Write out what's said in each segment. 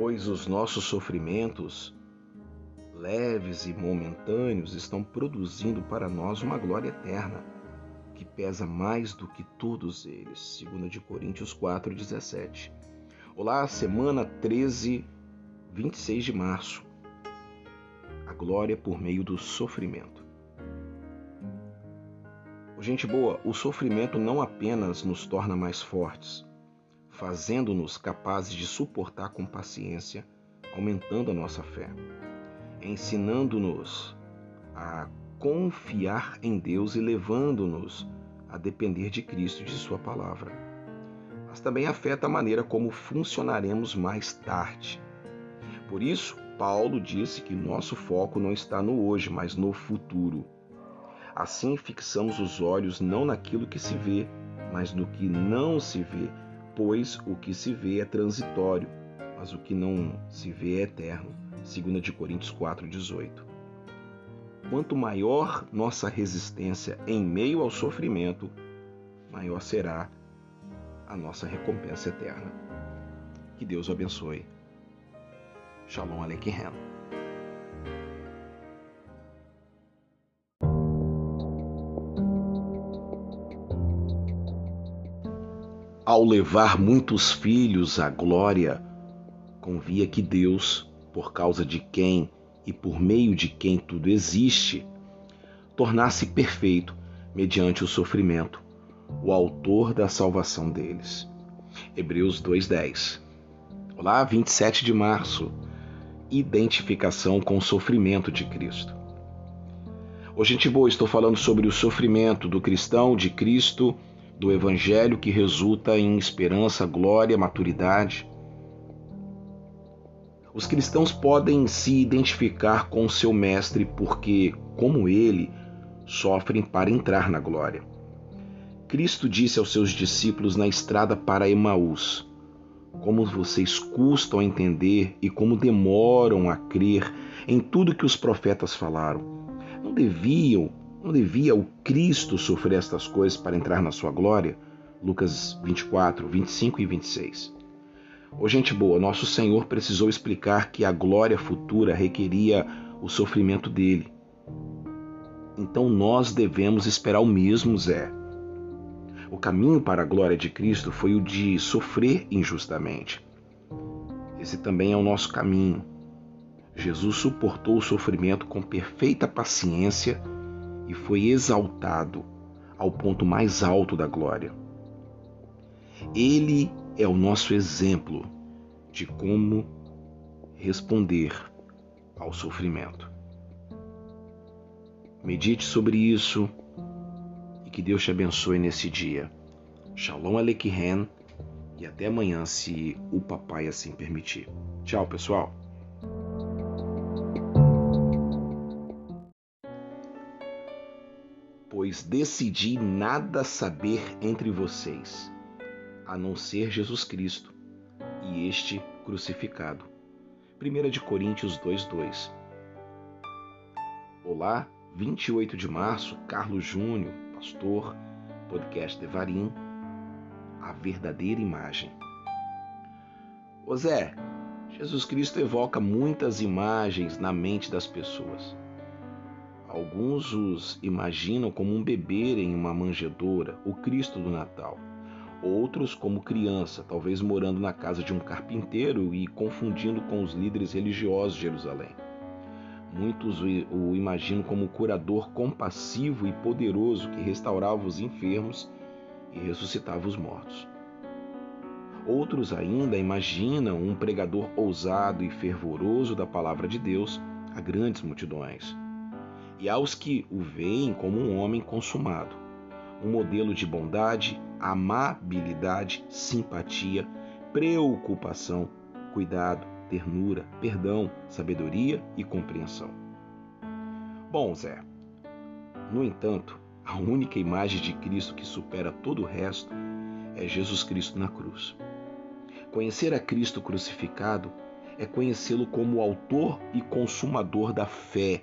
pois os nossos sofrimentos, leves e momentâneos, estão produzindo para nós uma glória eterna, que pesa mais do que todos eles. 2 de Coríntios 4:17. Olá, semana 13, 26 de março. A glória por meio do sofrimento. Gente boa, o sofrimento não apenas nos torna mais fortes, fazendo-nos capazes de suportar com paciência, aumentando a nossa fé, ensinando-nos a confiar em Deus e levando-nos a depender de Cristo e de Sua palavra. Mas também afeta a maneira como funcionaremos mais tarde. Por isso, Paulo disse que nosso foco não está no hoje, mas no futuro. Assim fixamos os olhos não naquilo que se vê, mas no que não se vê, pois o que se vê é transitório, mas o que não se vê é eterno. 2 de Coríntios 4:18. Quanto maior nossa resistência em meio ao sofrimento, maior será a nossa recompensa eterna. Que Deus o abençoe. Shalom Aleichem. Ao levar muitos filhos à glória, convia que Deus, por causa de quem e por meio de quem tudo existe, tornasse perfeito, mediante o sofrimento, o autor da salvação deles. Hebreus 2:10. Olá, 27 de março. Identificação com o sofrimento de Cristo. Hoje, gente boa, estou falando sobre o sofrimento do cristão de Cristo do Evangelho que resulta em esperança, glória, maturidade. Os cristãos podem se identificar com seu Mestre porque, como ele, sofrem para entrar na glória. Cristo disse aos seus discípulos na estrada para Emaús: Como vocês custam a entender e como demoram a crer em tudo que os profetas falaram. Não deviam não devia o Cristo sofrer estas coisas para entrar na sua glória? Lucas 24, 25 e 26. Ô gente boa, nosso Senhor precisou explicar que a glória futura requeria o sofrimento dele. Então nós devemos esperar o mesmo, Zé. O caminho para a glória de Cristo foi o de sofrer injustamente. Esse também é o nosso caminho. Jesus suportou o sofrimento com perfeita paciência e foi exaltado ao ponto mais alto da glória. Ele é o nosso exemplo de como responder ao sofrimento. Medite sobre isso e que Deus te abençoe nesse dia. Shalom Aleichem e até amanhã, se o papai assim permitir. Tchau, pessoal. Pois decidi nada saber entre vocês, a não ser Jesus Cristo e este crucificado. 1 de Coríntios 2:2. Olá, 28 de março, Carlos Júnior, pastor, podcast Devarim, a verdadeira imagem. Ô Zé, Jesus Cristo evoca muitas imagens na mente das pessoas. Alguns os imaginam como um bebê em uma manjedoura, o Cristo do Natal. Outros como criança, talvez morando na casa de um carpinteiro e confundindo com os líderes religiosos de Jerusalém. Muitos o imaginam como um curador compassivo e poderoso que restaurava os enfermos e ressuscitava os mortos. Outros ainda imaginam um pregador ousado e fervoroso da palavra de Deus a grandes multidões e aos que o veem como um homem consumado, um modelo de bondade, amabilidade, simpatia, preocupação, cuidado, ternura, perdão, sabedoria e compreensão. Bom, Zé, no entanto, a única imagem de Cristo que supera todo o resto é Jesus Cristo na cruz. Conhecer a Cristo crucificado é conhecê-lo como o autor e consumador da fé,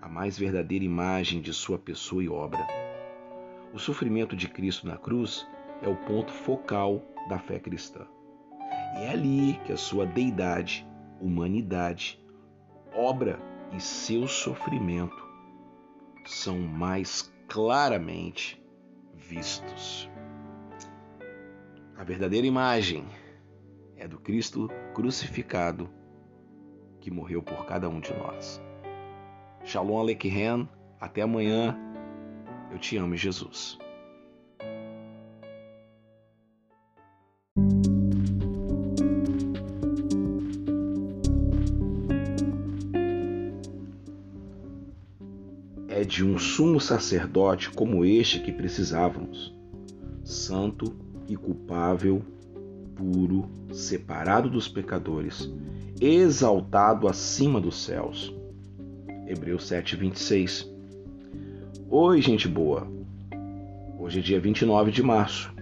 a mais verdadeira imagem de sua pessoa e obra. O sofrimento de Cristo na cruz é o ponto focal da fé cristã. E é ali que a sua deidade, humanidade, obra e seu sofrimento são mais claramente vistos. A verdadeira imagem é do Cristo crucificado que morreu por cada um de nós. Shalom Aleichem, até amanhã. Eu te amo, Jesus. É de um sumo sacerdote como este que precisávamos, santo e culpável, puro, separado dos pecadores, exaltado acima dos céus. Hebreus 7, 26. Oi, gente boa. Hoje é dia 29 de março.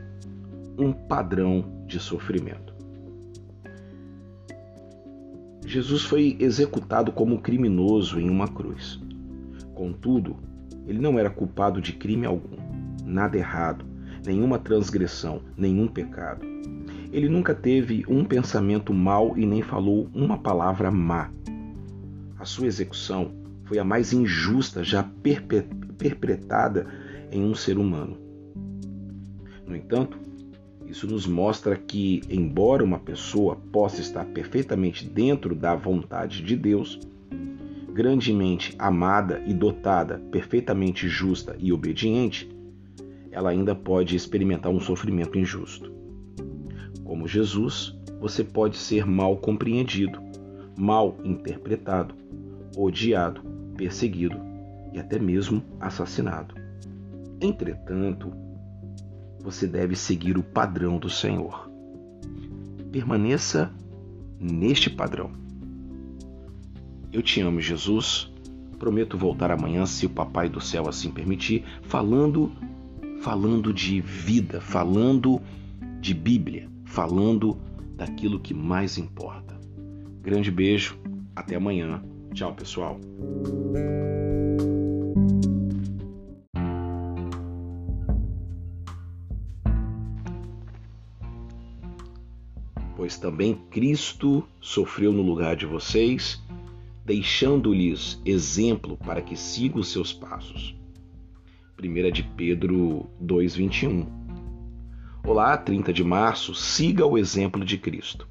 Um padrão de sofrimento. Jesus foi executado como criminoso em uma cruz. Contudo, ele não era culpado de crime algum, nada errado, nenhuma transgressão, nenhum pecado. Ele nunca teve um pensamento mau e nem falou uma palavra má. A sua execução foi a mais injusta já perpetrada em um ser humano. No entanto, isso nos mostra que, embora uma pessoa possa estar perfeitamente dentro da vontade de Deus, grandemente amada e dotada, perfeitamente justa e obediente, ela ainda pode experimentar um sofrimento injusto. Como Jesus, você pode ser mal compreendido, mal interpretado, odiado, perseguido e até mesmo assassinado. Entretanto, você deve seguir o padrão do Senhor. Permaneça neste padrão. Eu te amo, Jesus. Prometo voltar amanhã, se o Papai do Céu assim permitir, falando, falando de vida, falando de Bíblia falando daquilo que mais importa. Grande beijo, até amanhã. Tchau, pessoal. Pois também Cristo sofreu no lugar de vocês, deixando-lhes exemplo para que sigam os seus passos. 1 de Pedro 2:21 Olá, 30 de março, siga o exemplo de Cristo.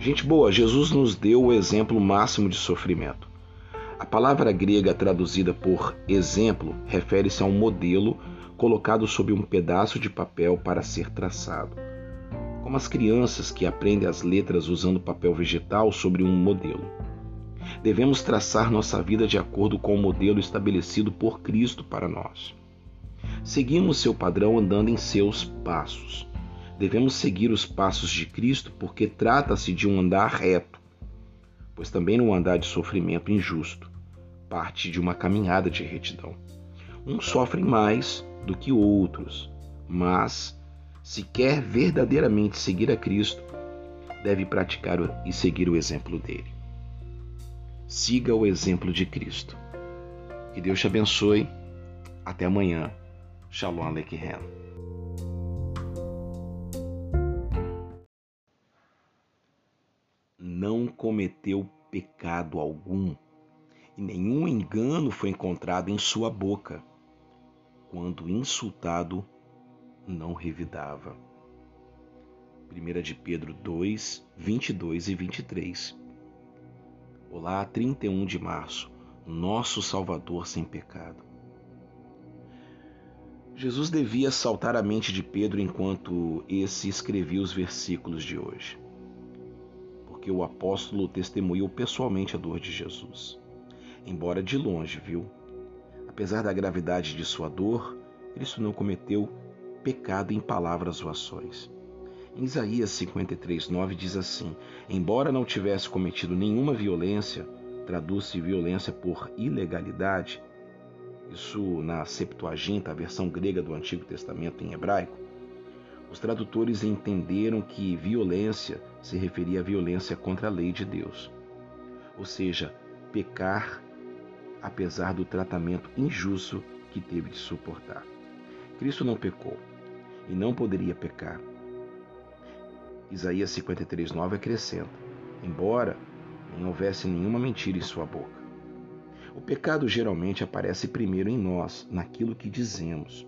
Gente boa, Jesus nos deu o exemplo máximo de sofrimento. A palavra grega traduzida por exemplo refere-se a um modelo colocado sobre um pedaço de papel para ser traçado. Como as crianças que aprendem as letras usando papel vegetal sobre um modelo. Devemos traçar nossa vida de acordo com o modelo estabelecido por Cristo para nós. Seguimos seu padrão andando em seus passos. Devemos seguir os passos de Cristo porque trata-se de um andar reto, pois também um andar de sofrimento injusto parte de uma caminhada de retidão. Uns sofrem mais do que outros, mas se quer verdadeiramente seguir a Cristo, deve praticar e seguir o exemplo dele. Siga o exemplo de Cristo. Que Deus te abençoe. Até amanhã. Shalom Aleichem. Cometeu pecado algum, e nenhum engano foi encontrado em sua boca. Quando insultado, não revidava. 1 de Pedro 2, 22 e 23. Olá, 31 de março, nosso Salvador sem pecado. Jesus devia saltar a mente de Pedro enquanto esse escrevia os versículos de hoje, porque o apóstolo testemunhou pessoalmente a dor de Jesus. Embora de longe, viu? Apesar da gravidade de sua dor, Cristo não cometeu pecado em palavras ou ações. Em Isaías 53:9 diz assim: Embora não tivesse cometido nenhuma violência, traduz-se violência por ilegalidade, isso na Septuaginta, a versão grega do Antigo Testamento em hebraico, os tradutores entenderam que violência se referia à violência contra a lei de Deus, ou seja, pecar apesar do tratamento injusto que teve de suportar. Cristo não pecou e não poderia pecar. Isaías 53,9 acrescenta: Embora nem houvesse nenhuma mentira em sua boca. O pecado geralmente aparece primeiro em nós, naquilo que dizemos.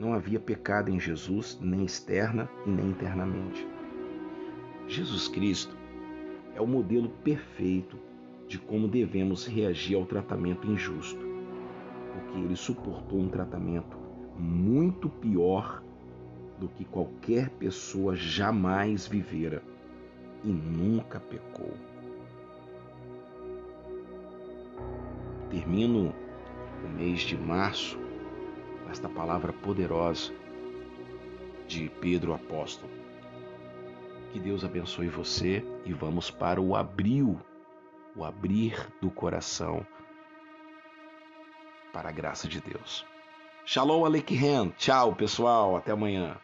Não havia pecado em Jesus, nem externa e nem internamente. Jesus Cristo é o modelo perfeito de como devemos reagir ao tratamento injusto, porque ele suportou um tratamento muito pior do que qualquer pessoa jamais vivera e nunca pecou. Termino o mês de março esta palavra poderosa de Pedro Apóstolo. Que Deus abençoe você e vamos para o abril, o abrir do coração para a graça de Deus. Shalom Aleichem. Tchau, pessoal. Até amanhã.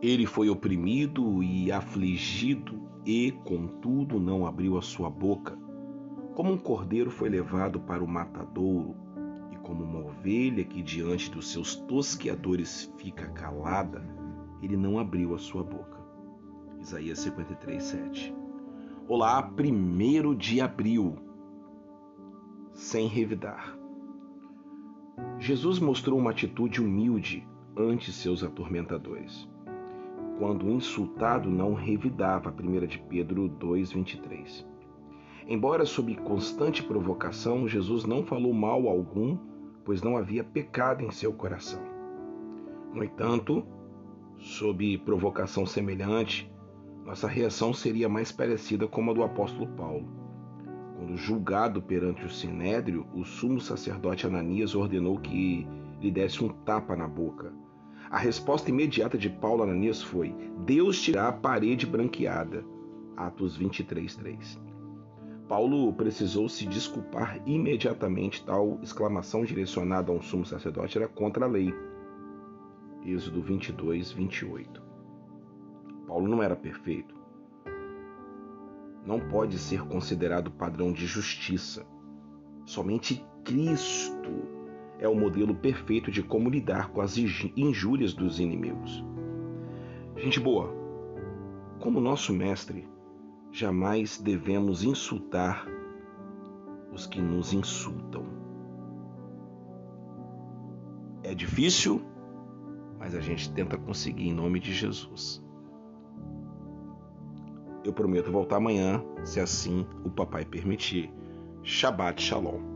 Ele foi oprimido e afligido, e, contudo, não abriu a sua boca. Como um cordeiro foi levado para o matadouro, e como uma ovelha que diante dos seus tosqueadores fica calada, ele não abriu a sua boca. Isaías 53, 7. Olá, primeiro de abril, sem revidar. Jesus mostrou uma atitude humilde ante seus atormentadores quando insultado não revidava, 1 de Pedro 2:23. Embora sob constante provocação, Jesus não falou mal algum, pois não havia pecado em seu coração. No entanto, sob provocação semelhante, nossa reação seria mais parecida com a do apóstolo Paulo. Quando julgado perante o sinédrio, o sumo sacerdote Ananias ordenou que lhe desse um tapa na boca a resposta imediata de Paulo a Ananias foi: Deus tirar a parede branqueada. Atos 23, 3. Paulo precisou se desculpar imediatamente. Tal exclamação direcionada a um sumo sacerdote era contra a lei. Êxodo 22, 28. Paulo não era perfeito. Não pode ser considerado padrão de justiça. Somente Cristo é o modelo perfeito de como lidar com as injúrias dos inimigos. Gente boa, como nosso mestre, jamais devemos insultar os que nos insultam. É difícil, mas a gente tenta conseguir em nome de Jesus. Eu prometo voltar amanhã, se assim o papai permitir. Shabbat Shalom.